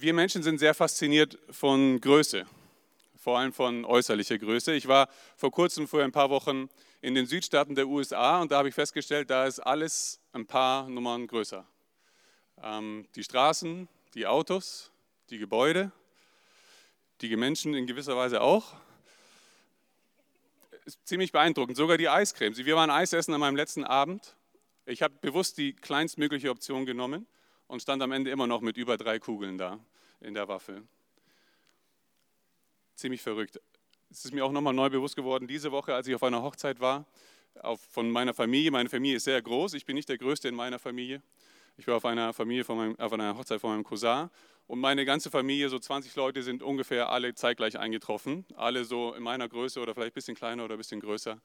Wir Menschen sind sehr fasziniert von Größe, vor allem von äußerlicher Größe. Ich war vor kurzem, vor ein paar Wochen, in den Südstaaten der USA und da habe ich festgestellt, da ist alles ein paar Nummern größer. Ähm, die Straßen, die Autos, die Gebäude, die Menschen in gewisser Weise auch. Ist ziemlich beeindruckend. Sogar die Eiscreme. Wir waren Eis essen an meinem letzten Abend. Ich habe bewusst die kleinstmögliche Option genommen und stand am Ende immer noch mit über drei Kugeln da in der Waffel. Ziemlich verrückt. Es ist mir auch nochmal neu bewusst geworden, diese Woche, als ich auf einer Hochzeit war, auf, von meiner Familie. Meine Familie ist sehr groß. Ich bin nicht der Größte in meiner Familie. Ich war auf einer, Familie von meinem, auf einer Hochzeit von meinem Cousin und meine ganze Familie, so 20 Leute, sind ungefähr alle zeitgleich eingetroffen. Alle so in meiner Größe oder vielleicht ein bisschen kleiner oder ein bisschen größer.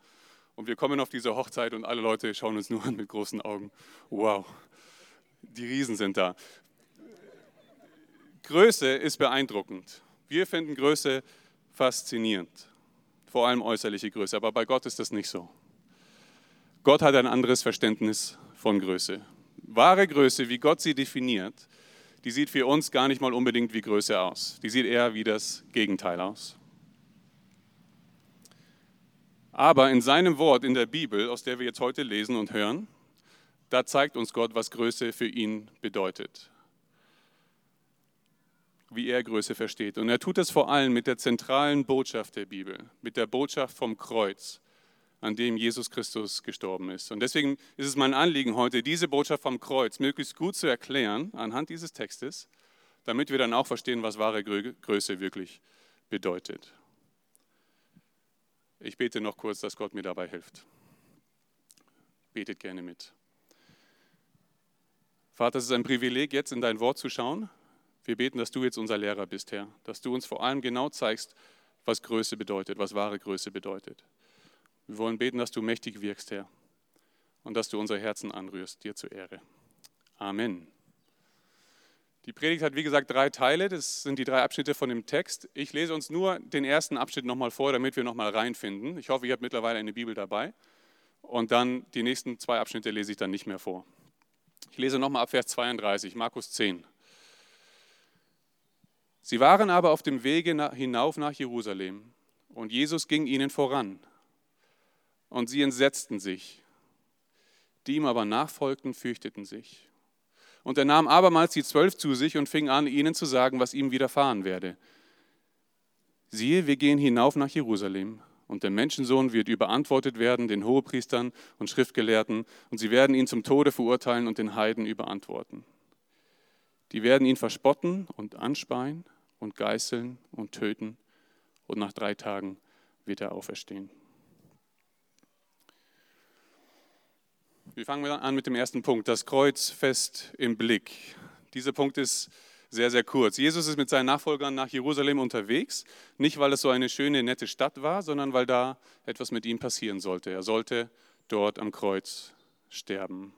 Und wir kommen auf diese Hochzeit und alle Leute schauen uns nur an mit großen Augen. Wow, die Riesen sind da. Größe ist beeindruckend. Wir finden Größe faszinierend, vor allem äußerliche Größe, aber bei Gott ist das nicht so. Gott hat ein anderes Verständnis von Größe. Wahre Größe, wie Gott sie definiert, die sieht für uns gar nicht mal unbedingt wie Größe aus. Die sieht eher wie das Gegenteil aus. Aber in seinem Wort in der Bibel, aus der wir jetzt heute lesen und hören, da zeigt uns Gott, was Größe für ihn bedeutet. Wie er Größe versteht. Und er tut es vor allem mit der zentralen Botschaft der Bibel, mit der Botschaft vom Kreuz, an dem Jesus Christus gestorben ist. Und deswegen ist es mein Anliegen heute, diese Botschaft vom Kreuz möglichst gut zu erklären anhand dieses Textes, damit wir dann auch verstehen, was wahre Größe wirklich bedeutet. Ich bete noch kurz, dass Gott mir dabei hilft. Betet gerne mit. Vater, es ist ein Privileg, jetzt in dein Wort zu schauen. Wir beten, dass du jetzt unser Lehrer bist, Herr, dass du uns vor allem genau zeigst, was Größe bedeutet, was wahre Größe bedeutet. Wir wollen beten, dass du mächtig wirkst, Herr, und dass du unser Herzen anrührst, dir zur Ehre. Amen. Die Predigt hat, wie gesagt, drei Teile. Das sind die drei Abschnitte von dem Text. Ich lese uns nur den ersten Abschnitt nochmal vor, damit wir nochmal reinfinden. Ich hoffe, ihr habt mittlerweile eine Bibel dabei. Und dann die nächsten zwei Abschnitte lese ich dann nicht mehr vor. Ich lese nochmal ab Vers 32, Markus 10. Sie waren aber auf dem Wege hinauf nach Jerusalem und Jesus ging ihnen voran und sie entsetzten sich. Die ihm aber nachfolgten, fürchteten sich. Und er nahm abermals die Zwölf zu sich und fing an, ihnen zu sagen, was ihm widerfahren werde. Siehe, wir gehen hinauf nach Jerusalem, und der Menschensohn wird überantwortet werden den Hohepriestern und Schriftgelehrten, und sie werden ihn zum Tode verurteilen und den Heiden überantworten. Die werden ihn verspotten und anspeien und geißeln und töten, und nach drei Tagen wird er auferstehen. Wir fangen an mit dem ersten Punkt, das Kreuz fest im Blick. Dieser Punkt ist sehr, sehr kurz. Jesus ist mit seinen Nachfolgern nach Jerusalem unterwegs, nicht weil es so eine schöne, nette Stadt war, sondern weil da etwas mit ihm passieren sollte. Er sollte dort am Kreuz sterben.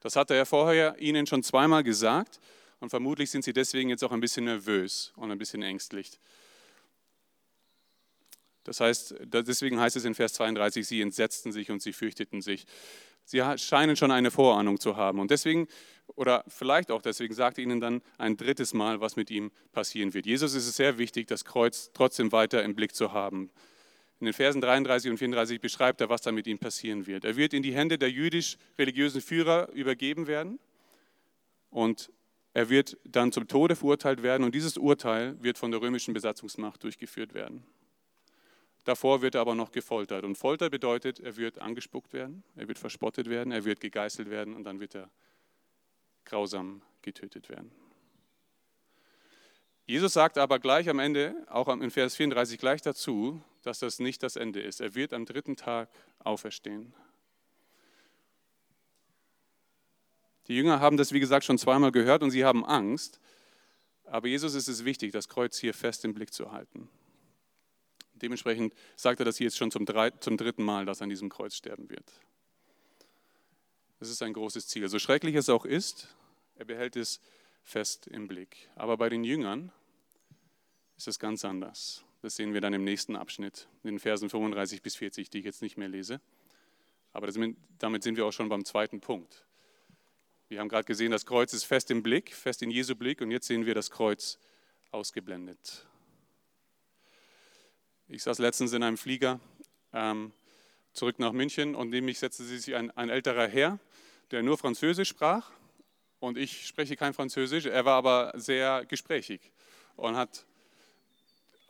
Das hatte er vorher ihnen schon zweimal gesagt und vermutlich sind sie deswegen jetzt auch ein bisschen nervös und ein bisschen ängstlich. Das heißt, deswegen heißt es in Vers 32, sie entsetzten sich und sie fürchteten sich. Sie scheinen schon eine Vorahnung zu haben. Und deswegen, oder vielleicht auch deswegen, sagt er ihnen dann ein drittes Mal, was mit ihm passieren wird. Jesus ist es sehr wichtig, das Kreuz trotzdem weiter im Blick zu haben. In den Versen 33 und 34 beschreibt er, was da mit ihm passieren wird. Er wird in die Hände der jüdisch-religiösen Führer übergeben werden und er wird dann zum Tode verurteilt werden und dieses Urteil wird von der römischen Besatzungsmacht durchgeführt werden. Davor wird er aber noch gefoltert. Und Folter bedeutet, er wird angespuckt werden, er wird verspottet werden, er wird gegeißelt werden und dann wird er grausam getötet werden. Jesus sagt aber gleich am Ende, auch in Vers 34 gleich dazu, dass das nicht das Ende ist. Er wird am dritten Tag auferstehen. Die Jünger haben das, wie gesagt, schon zweimal gehört und sie haben Angst. Aber Jesus ist es wichtig, das Kreuz hier fest im Blick zu halten. Dementsprechend sagt er das hier jetzt schon zum, drei, zum dritten Mal, dass er an diesem Kreuz sterben wird. Das ist ein großes Ziel. So schrecklich es auch ist, er behält es fest im Blick. Aber bei den Jüngern ist es ganz anders. Das sehen wir dann im nächsten Abschnitt, in den Versen 35 bis 40, die ich jetzt nicht mehr lese. Aber damit sind wir auch schon beim zweiten Punkt. Wir haben gerade gesehen, das Kreuz ist fest im Blick, fest in Jesu Blick und jetzt sehen wir das Kreuz ausgeblendet. Ich saß letztens in einem Flieger ähm, zurück nach München und neben mich setzte sich ein, ein älterer Herr, der nur Französisch sprach und ich spreche kein Französisch. Er war aber sehr gesprächig und hat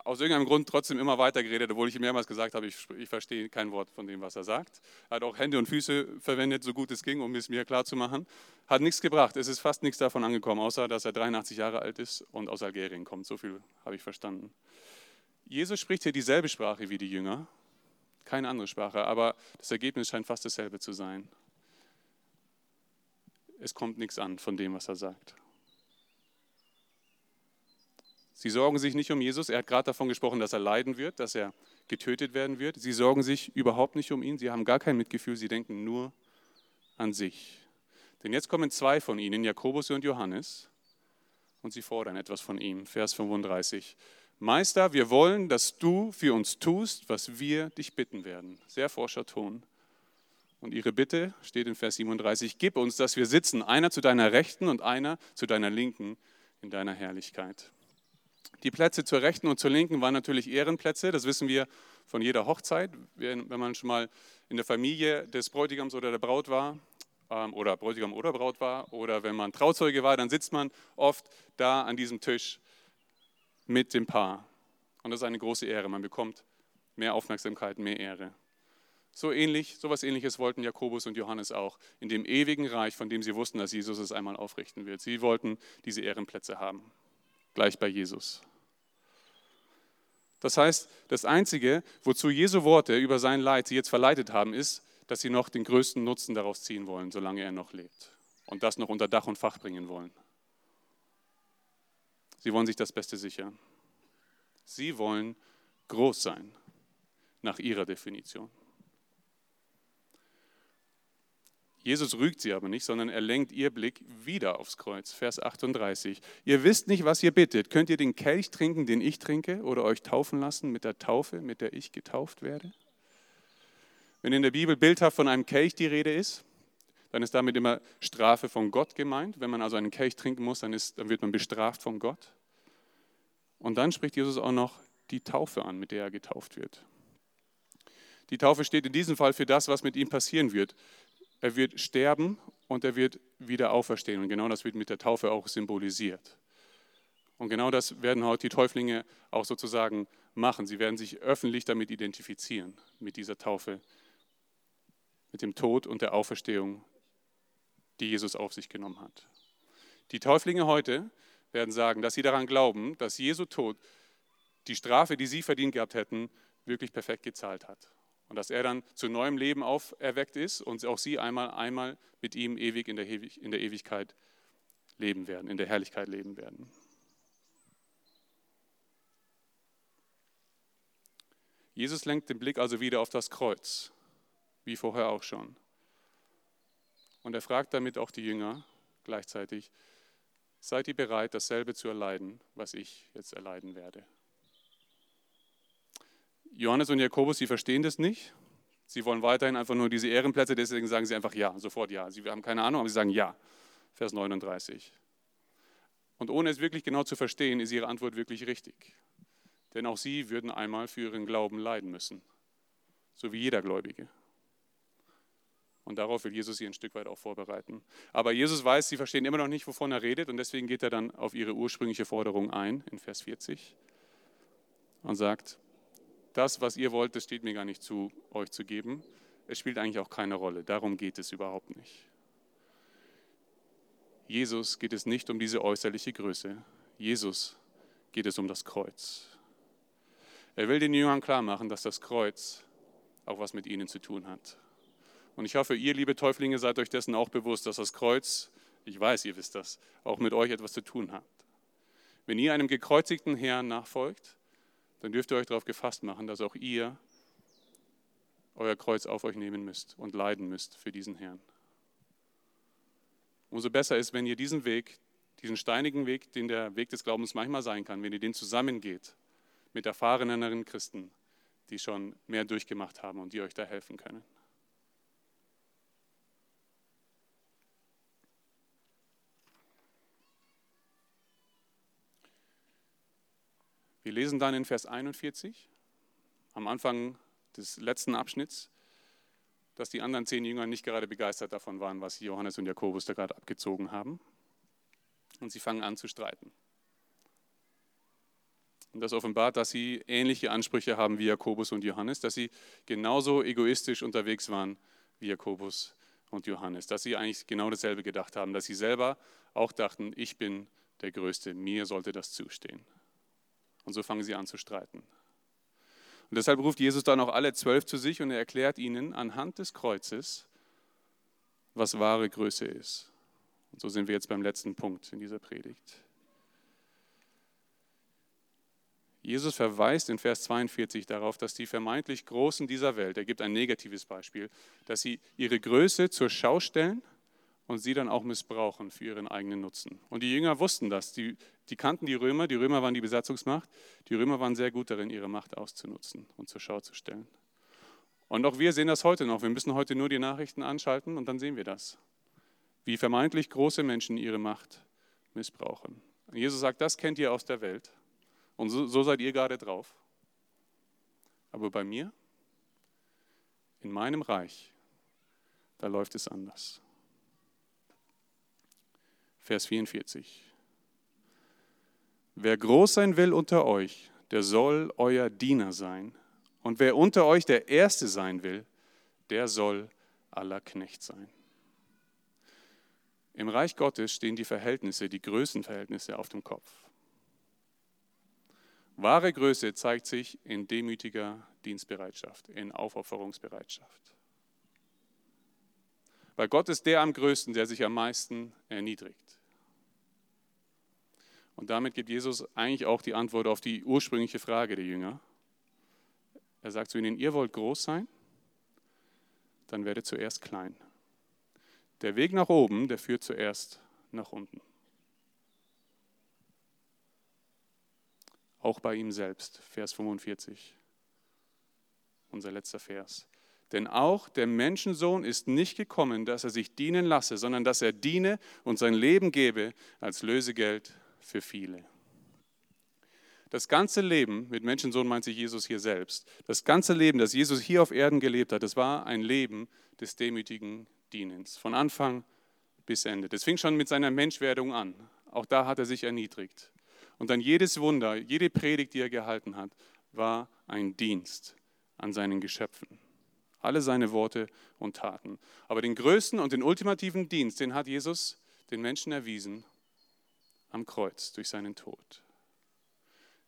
aus irgendeinem Grund trotzdem immer weiter geredet, obwohl ich ihm mehrmals gesagt habe, ich, ich, verstehe kein Wort von dem, was er sagt. Er hat auch Hände und Füße verwendet, so gut es ging, um es mir klar zu machen. Hat nichts gebracht. Es ist fast nichts davon angekommen, außer dass er 83 Jahre alt ist und aus Algerien kommt. So viel habe ich verstanden. Jesus spricht hier dieselbe Sprache wie die Jünger, keine andere Sprache, aber das Ergebnis scheint fast dasselbe zu sein. Es kommt nichts an von dem, was er sagt. Sie sorgen sich nicht um Jesus. Er hat gerade davon gesprochen, dass er leiden wird, dass er getötet werden wird. Sie sorgen sich überhaupt nicht um ihn. Sie haben gar kein Mitgefühl. Sie denken nur an sich. Denn jetzt kommen zwei von ihnen, Jakobus und Johannes, und sie fordern etwas von ihm. Vers 35. Meister, wir wollen, dass du für uns tust, was wir dich bitten werden. Sehr forscher Ton. Und ihre Bitte steht in Vers 37, gib uns, dass wir sitzen, einer zu deiner Rechten und einer zu deiner Linken in deiner Herrlichkeit. Die Plätze zur Rechten und zur Linken waren natürlich Ehrenplätze, das wissen wir von jeder Hochzeit. Wenn man schon mal in der Familie des Bräutigams oder der Braut war, ähm, oder Bräutigam oder Braut war, oder wenn man Trauzeuge war, dann sitzt man oft da an diesem Tisch mit dem Paar. Und das ist eine große Ehre. Man bekommt mehr Aufmerksamkeit, mehr Ehre. So ähnlich, so etwas ähnliches wollten Jakobus und Johannes auch in dem ewigen Reich, von dem sie wussten, dass Jesus es einmal aufrichten wird. Sie wollten diese Ehrenplätze haben, gleich bei Jesus. Das heißt, das Einzige, wozu Jesu Worte über sein Leid sie jetzt verleitet haben, ist, dass sie noch den größten Nutzen daraus ziehen wollen, solange er noch lebt. Und das noch unter Dach und Fach bringen wollen. Sie wollen sich das Beste sichern. Sie wollen groß sein, nach ihrer Definition. Jesus rügt sie aber nicht, sondern er lenkt ihr Blick wieder aufs Kreuz. Vers 38. Ihr wisst nicht, was ihr bittet. Könnt ihr den Kelch trinken, den ich trinke, oder euch taufen lassen mit der Taufe, mit der ich getauft werde? Wenn in der Bibel bildhaft von einem Kelch die Rede ist, dann ist damit immer Strafe von Gott gemeint. Wenn man also einen Kelch trinken muss, dann, ist, dann wird man bestraft von Gott. Und dann spricht Jesus auch noch die Taufe an, mit der er getauft wird. Die Taufe steht in diesem Fall für das, was mit ihm passieren wird. Er wird sterben und er wird wieder auferstehen. Und genau das wird mit der Taufe auch symbolisiert. Und genau das werden heute die Täuflinge auch sozusagen machen. Sie werden sich öffentlich damit identifizieren, mit dieser Taufe, mit dem Tod und der Auferstehung, die Jesus auf sich genommen hat. Die Täuflinge heute werden sagen, dass sie daran glauben, dass Jesu Tod die Strafe, die sie verdient gehabt hätten, wirklich perfekt gezahlt hat. Und dass er dann zu neuem Leben auferweckt ist und auch sie einmal, einmal mit ihm ewig in der, in der Ewigkeit leben werden, in der Herrlichkeit leben werden. Jesus lenkt den Blick also wieder auf das Kreuz, wie vorher auch schon. Und er fragt damit auch die Jünger gleichzeitig, seid ihr bereit, dasselbe zu erleiden, was ich jetzt erleiden werde? Johannes und Jakobus, sie verstehen das nicht. Sie wollen weiterhin einfach nur diese Ehrenplätze, deswegen sagen sie einfach ja, sofort ja. Sie haben keine Ahnung, aber sie sagen ja. Vers 39. Und ohne es wirklich genau zu verstehen, ist ihre Antwort wirklich richtig. Denn auch sie würden einmal für ihren Glauben leiden müssen, so wie jeder Gläubige. Und darauf will Jesus sie ein Stück weit auch vorbereiten. Aber Jesus weiß, sie verstehen immer noch nicht, wovon er redet, und deswegen geht er dann auf ihre ursprüngliche Forderung ein, in Vers 40, und sagt, das, was ihr wollt, das steht mir gar nicht zu, euch zu geben. Es spielt eigentlich auch keine Rolle. Darum geht es überhaupt nicht. Jesus geht es nicht um diese äußerliche Größe. Jesus geht es um das Kreuz. Er will den Jüngern klar machen, dass das Kreuz auch was mit ihnen zu tun hat. Und ich hoffe, ihr, liebe Täuflinge, seid euch dessen auch bewusst, dass das Kreuz, ich weiß, ihr wisst das, auch mit euch etwas zu tun hat. Wenn ihr einem gekreuzigten Herrn nachfolgt, dann dürft ihr euch darauf gefasst machen, dass auch ihr euer Kreuz auf euch nehmen müsst und leiden müsst für diesen Herrn. Umso besser ist, wenn ihr diesen Weg, diesen steinigen Weg, den der Weg des Glaubens manchmal sein kann, wenn ihr den zusammengeht mit erfahreneren Christen, die schon mehr durchgemacht haben und die euch da helfen können. Wir lesen dann in Vers 41, am Anfang des letzten Abschnitts, dass die anderen zehn Jünger nicht gerade begeistert davon waren, was Johannes und Jakobus da gerade abgezogen haben. Und sie fangen an zu streiten. Und das offenbart, dass sie ähnliche Ansprüche haben wie Jakobus und Johannes, dass sie genauso egoistisch unterwegs waren wie Jakobus und Johannes, dass sie eigentlich genau dasselbe gedacht haben, dass sie selber auch dachten, ich bin der Größte, mir sollte das zustehen. Und so fangen sie an zu streiten. Und deshalb ruft Jesus dann auch alle zwölf zu sich und er erklärt ihnen anhand des Kreuzes, was wahre Größe ist. Und so sind wir jetzt beim letzten Punkt in dieser Predigt. Jesus verweist in Vers 42 darauf, dass die vermeintlich Großen dieser Welt, er gibt ein negatives Beispiel, dass sie ihre Größe zur Schau stellen und sie dann auch missbrauchen für ihren eigenen Nutzen. Und die Jünger wussten das, die, die kannten die Römer, die Römer waren die Besatzungsmacht, die Römer waren sehr gut darin, ihre Macht auszunutzen und zur Schau zu stellen. Und auch wir sehen das heute noch. Wir müssen heute nur die Nachrichten anschalten und dann sehen wir das. Wie vermeintlich große Menschen ihre Macht missbrauchen. Jesus sagt, das kennt ihr aus der Welt. Und so, so seid ihr gerade drauf. Aber bei mir, in meinem Reich, da läuft es anders. Vers 44. Wer groß sein will unter euch, der soll euer Diener sein. Und wer unter euch der Erste sein will, der soll aller Knecht sein. Im Reich Gottes stehen die Verhältnisse, die Größenverhältnisse auf dem Kopf. Wahre Größe zeigt sich in demütiger Dienstbereitschaft, in Aufopferungsbereitschaft. Weil Gott ist der am größten, der sich am meisten erniedrigt. Und damit gibt Jesus eigentlich auch die Antwort auf die ursprüngliche Frage der Jünger. Er sagt zu ihnen, ihr wollt groß sein, dann werdet zuerst klein. Der Weg nach oben, der führt zuerst nach unten. auch bei ihm selbst. Vers 45, unser letzter Vers. Denn auch der Menschensohn ist nicht gekommen, dass er sich dienen lasse, sondern dass er diene und sein Leben gebe als Lösegeld für viele. Das ganze Leben, mit Menschensohn meint sich Jesus hier selbst, das ganze Leben, das Jesus hier auf Erden gelebt hat, das war ein Leben des demütigen Dienens, von Anfang bis Ende. Das fing schon mit seiner Menschwerdung an. Auch da hat er sich erniedrigt. Und dann jedes Wunder, jede Predigt, die er gehalten hat, war ein Dienst an seinen Geschöpfen. Alle seine Worte und Taten. Aber den größten und den ultimativen Dienst, den hat Jesus den Menschen erwiesen am Kreuz durch seinen Tod.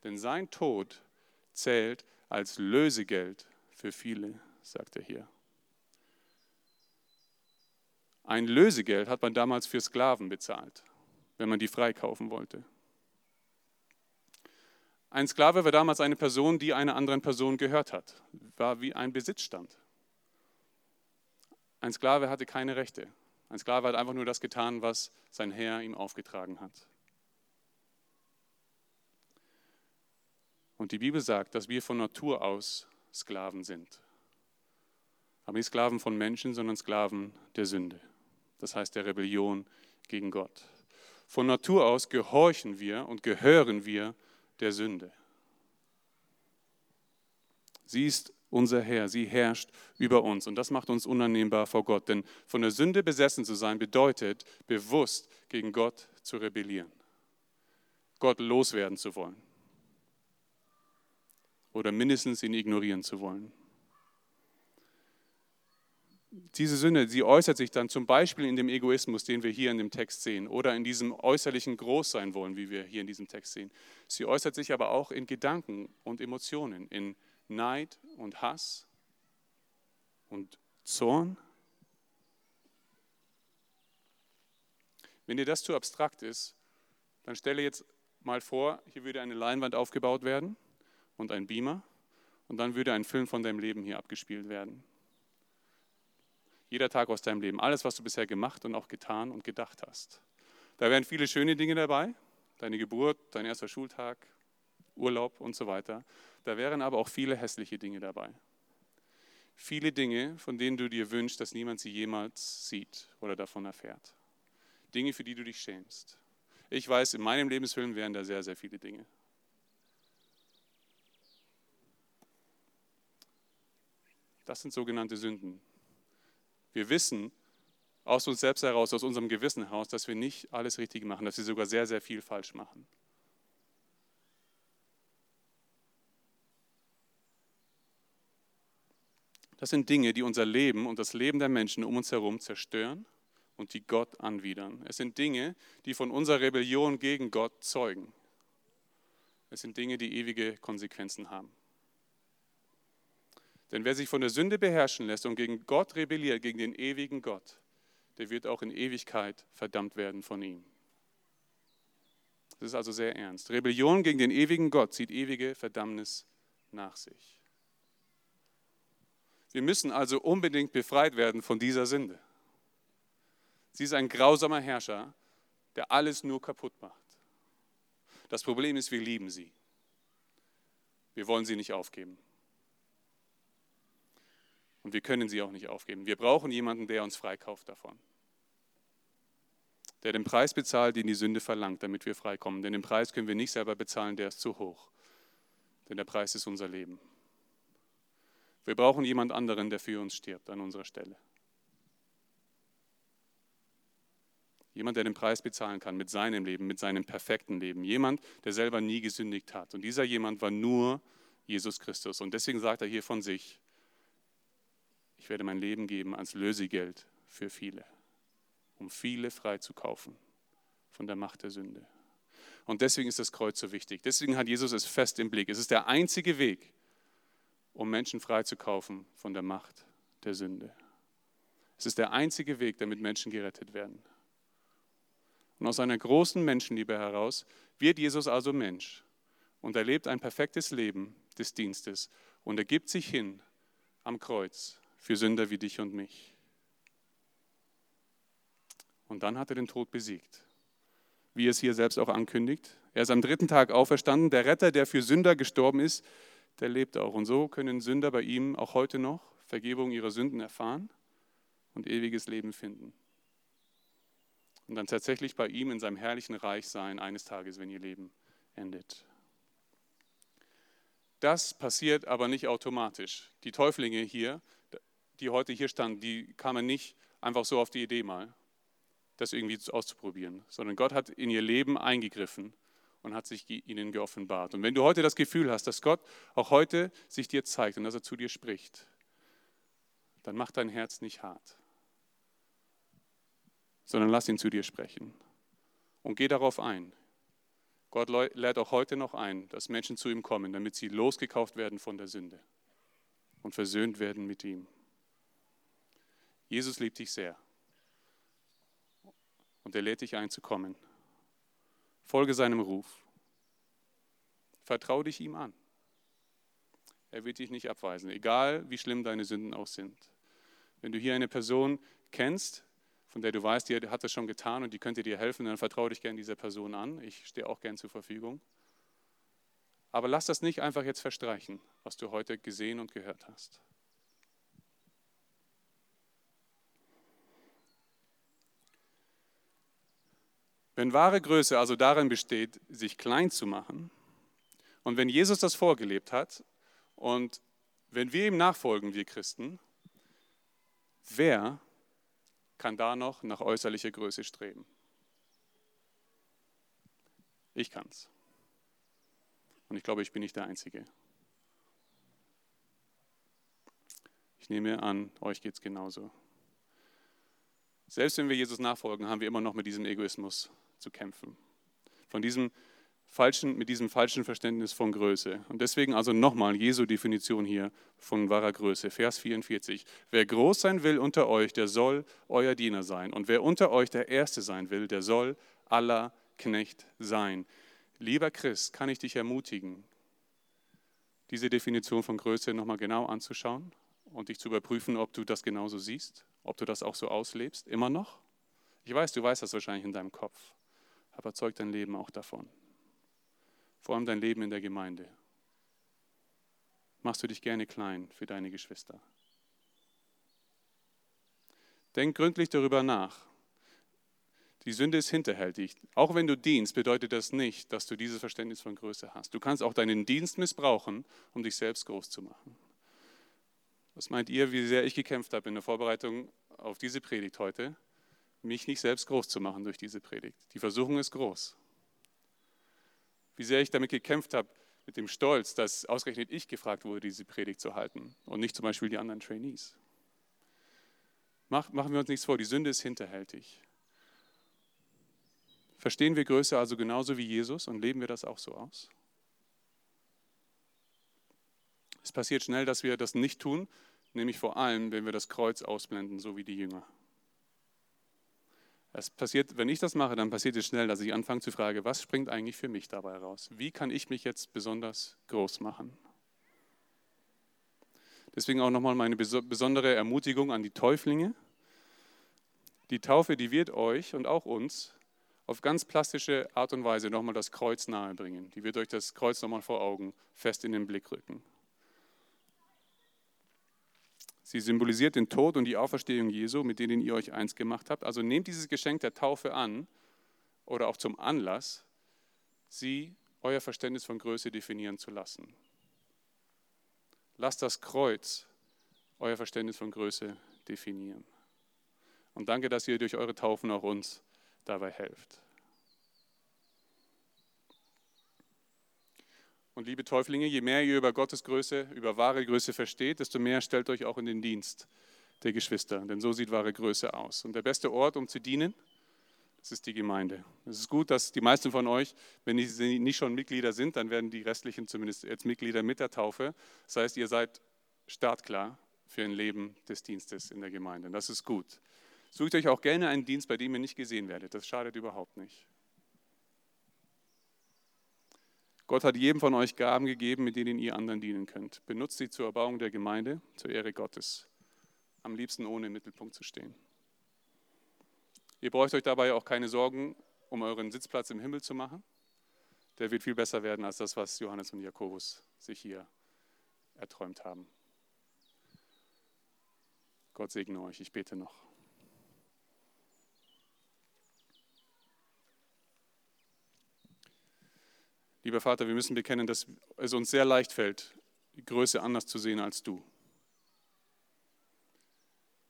Denn sein Tod zählt als Lösegeld für viele, sagt er hier. Ein Lösegeld hat man damals für Sklaven bezahlt, wenn man die freikaufen wollte. Ein Sklave war damals eine Person, die einer anderen Person gehört hat, war wie ein Besitzstand. Ein Sklave hatte keine Rechte. Ein Sklave hat einfach nur das getan, was sein Herr ihm aufgetragen hat. Und die Bibel sagt, dass wir von Natur aus Sklaven sind. Aber nicht Sklaven von Menschen, sondern Sklaven der Sünde. Das heißt der Rebellion gegen Gott. Von Natur aus gehorchen wir und gehören wir der Sünde. Sie ist unser Herr, sie herrscht über uns und das macht uns unannehmbar vor Gott, denn von der Sünde besessen zu sein bedeutet, bewusst gegen Gott zu rebellieren, Gott loswerden zu wollen oder mindestens ihn ignorieren zu wollen diese Sünde, sie äußert sich dann zum Beispiel in dem Egoismus, den wir hier in dem Text sehen, oder in diesem äußerlichen Großsein wollen, wie wir hier in diesem Text sehen. Sie äußert sich aber auch in Gedanken und Emotionen, in Neid und Hass und Zorn. Wenn dir das zu abstrakt ist, dann stelle jetzt mal vor, hier würde eine Leinwand aufgebaut werden und ein Beamer und dann würde ein Film von deinem Leben hier abgespielt werden. Jeder Tag aus deinem Leben. Alles, was du bisher gemacht und auch getan und gedacht hast. Da wären viele schöne Dinge dabei. Deine Geburt, dein erster Schultag, Urlaub und so weiter. Da wären aber auch viele hässliche Dinge dabei. Viele Dinge, von denen du dir wünschst, dass niemand sie jemals sieht oder davon erfährt. Dinge, für die du dich schämst. Ich weiß, in meinem Lebensfilm wären da sehr, sehr viele Dinge. Das sind sogenannte Sünden. Wir wissen aus uns selbst heraus, aus unserem Gewissen heraus, dass wir nicht alles richtig machen, dass wir sogar sehr, sehr viel falsch machen. Das sind Dinge, die unser Leben und das Leben der Menschen um uns herum zerstören und die Gott anwidern. Es sind Dinge, die von unserer Rebellion gegen Gott zeugen. Es sind Dinge, die ewige Konsequenzen haben. Denn wer sich von der Sünde beherrschen lässt und gegen Gott rebelliert, gegen den ewigen Gott, der wird auch in Ewigkeit verdammt werden von ihm. Das ist also sehr ernst. Rebellion gegen den ewigen Gott zieht ewige Verdammnis nach sich. Wir müssen also unbedingt befreit werden von dieser Sünde. Sie ist ein grausamer Herrscher, der alles nur kaputt macht. Das Problem ist, wir lieben sie. Wir wollen sie nicht aufgeben. Und wir können sie auch nicht aufgeben. Wir brauchen jemanden, der uns freikauft davon. Der den Preis bezahlt, den die Sünde verlangt, damit wir freikommen. Denn den Preis können wir nicht selber bezahlen, der ist zu hoch. Denn der Preis ist unser Leben. Wir brauchen jemand anderen, der für uns stirbt an unserer Stelle. Jemand, der den Preis bezahlen kann mit seinem Leben, mit seinem perfekten Leben. Jemand, der selber nie gesündigt hat. Und dieser jemand war nur Jesus Christus. Und deswegen sagt er hier von sich, ich werde mein Leben geben als Lösegeld für viele, um viele frei zu kaufen von der Macht der Sünde. Und deswegen ist das Kreuz so wichtig. Deswegen hat Jesus es fest im Blick. Es ist der einzige Weg, um Menschen freizukaufen von der Macht der Sünde. Es ist der einzige Weg, damit Menschen gerettet werden. Und aus einer großen Menschenliebe heraus wird Jesus also Mensch und er lebt ein perfektes Leben des Dienstes und er gibt sich hin am Kreuz für Sünder wie dich und mich. Und dann hat er den Tod besiegt, wie es hier selbst auch ankündigt. Er ist am dritten Tag auferstanden, der Retter, der für Sünder gestorben ist, der lebt auch. Und so können Sünder bei ihm auch heute noch Vergebung ihrer Sünden erfahren und ewiges Leben finden. Und dann tatsächlich bei ihm in seinem herrlichen Reich sein eines Tages, wenn ihr Leben endet. Das passiert aber nicht automatisch. Die Täuflinge hier, die heute hier standen, die kamen nicht einfach so auf die Idee mal, das irgendwie auszuprobieren, sondern Gott hat in ihr Leben eingegriffen und hat sich ihnen geoffenbart. Und wenn du heute das Gefühl hast, dass Gott auch heute sich dir zeigt und dass er zu dir spricht, dann mach dein Herz nicht hart, sondern lass ihn zu dir sprechen und geh darauf ein. Gott lädt auch heute noch ein, dass Menschen zu ihm kommen, damit sie losgekauft werden von der Sünde und versöhnt werden mit ihm. Jesus liebt dich sehr und er lädt dich ein zu kommen. Folge seinem Ruf. Vertrau dich ihm an. Er wird dich nicht abweisen, egal wie schlimm deine Sünden auch sind. Wenn du hier eine Person kennst, von der du weißt, die hat das schon getan und die könnte dir helfen, dann vertraue dich gern dieser Person an. Ich stehe auch gern zur Verfügung. Aber lass das nicht einfach jetzt verstreichen, was du heute gesehen und gehört hast. Wenn wahre Größe also darin besteht, sich klein zu machen, und wenn Jesus das vorgelebt hat und wenn wir ihm nachfolgen, wir Christen, wer kann da noch nach äußerlicher Größe streben? Ich kann's. Und ich glaube, ich bin nicht der Einzige. Ich nehme an, euch geht es genauso. Selbst wenn wir Jesus nachfolgen, haben wir immer noch mit diesem Egoismus zu kämpfen. Von diesem falschen, mit diesem falschen Verständnis von Größe. Und deswegen also nochmal Jesu Definition hier von wahrer Größe. Vers 44. Wer groß sein will unter euch, der soll euer Diener sein. Und wer unter euch der Erste sein will, der soll aller Knecht sein. Lieber Christ, kann ich dich ermutigen, diese Definition von Größe nochmal genau anzuschauen und dich zu überprüfen, ob du das genauso siehst, ob du das auch so auslebst, immer noch? Ich weiß, du weißt das wahrscheinlich in deinem Kopf aber zeugt dein Leben auch davon. Vor allem dein Leben in der Gemeinde. Machst du dich gerne klein für deine Geschwister. Denk gründlich darüber nach. Die Sünde ist hinterhältig. Auch wenn du dienst, bedeutet das nicht, dass du dieses Verständnis von Größe hast. Du kannst auch deinen Dienst missbrauchen, um dich selbst groß zu machen. Was meint ihr, wie sehr ich gekämpft habe in der Vorbereitung auf diese Predigt heute, mich nicht selbst groß zu machen durch diese Predigt? Die Versuchung ist groß. Wie sehr ich damit gekämpft habe, mit dem Stolz, dass ausgerechnet ich gefragt wurde, diese Predigt zu halten und nicht zum Beispiel die anderen Trainees. machen wir uns nichts vor, die Sünde ist hinterhältig. Verstehen wir Größe also genauso wie Jesus und leben wir das auch so aus? Es passiert schnell, dass wir das nicht tun, nämlich vor allem, wenn wir das Kreuz ausblenden, so wie die Jünger. Es passiert, wenn ich das mache, dann passiert es schnell, dass ich anfange zu fragen, was springt eigentlich für mich dabei raus? Wie kann ich mich jetzt besonders groß machen? Deswegen auch nochmal meine besondere Ermutigung an die Täuflinge. Die Taufe, die wird euch und auch uns auf ganz plastische Art und Weise nochmal das Kreuz nahebringen. Die wird euch das Kreuz nochmal vor Augen fest in den Blick rücken. Sie symbolisiert den Tod und die Auferstehung Jesu, mit denen ihr euch eins gemacht habt. Also nehmt dieses Geschenk der Taufe an oder auch zum Anlass, sie euer Verständnis von Größe definieren zu lassen. Lasst das Kreuz euer Verständnis von Größe definieren. Und danke, dass ihr durch eure Taufen auch uns dabei helft. Und liebe Täuflinge, je mehr ihr über Gottes Größe, über wahre Größe versteht, desto mehr stellt euch auch in den Dienst der Geschwister. Denn so sieht wahre Größe aus. Und der beste Ort, um zu dienen, das ist die Gemeinde. Es ist gut, dass die meisten von euch, wenn sie nicht schon Mitglieder sind, dann werden die restlichen zumindest jetzt Mitglieder mit der Taufe. Das heißt, ihr seid startklar für ein Leben des Dienstes in der Gemeinde. Das ist gut. Sucht euch auch gerne einen Dienst, bei dem ihr nicht gesehen werdet. Das schadet überhaupt nicht. Gott hat jedem von euch Gaben gegeben, mit denen ihr anderen dienen könnt. Benutzt sie zur Erbauung der Gemeinde, zur Ehre Gottes. Am liebsten ohne im Mittelpunkt zu stehen. Ihr braucht euch dabei auch keine Sorgen, um euren Sitzplatz im Himmel zu machen. Der wird viel besser werden als das, was Johannes und Jakobus sich hier erträumt haben. Gott segne euch. Ich bete noch. Lieber Vater, wir müssen bekennen, dass es uns sehr leicht fällt, die Größe anders zu sehen als du.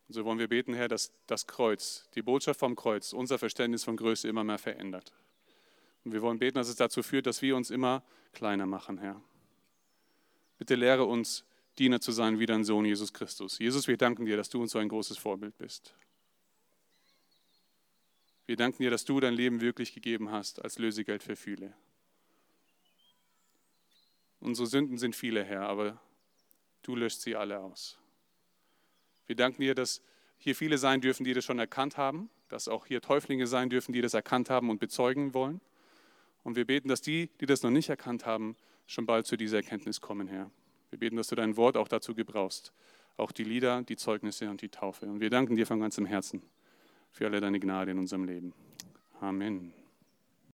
Und so wollen wir beten, Herr, dass das Kreuz, die Botschaft vom Kreuz, unser Verständnis von Größe immer mehr verändert. Und wir wollen beten, dass es dazu führt, dass wir uns immer kleiner machen, Herr. Bitte lehre uns, Diener zu sein wie dein Sohn Jesus Christus. Jesus, wir danken dir, dass du uns so ein großes Vorbild bist. Wir danken dir, dass du dein Leben wirklich gegeben hast als Lösegeld für viele. Unsere Sünden sind viele, Herr, aber du löscht sie alle aus. Wir danken dir, dass hier viele sein dürfen, die das schon erkannt haben, dass auch hier Täuflinge sein dürfen, die das erkannt haben und bezeugen wollen. Und wir beten, dass die, die das noch nicht erkannt haben, schon bald zu dieser Erkenntnis kommen, Herr. Wir beten, dass du dein Wort auch dazu gebrauchst, auch die Lieder, die Zeugnisse und die Taufe. Und wir danken dir von ganzem Herzen für alle deine Gnade in unserem Leben. Amen.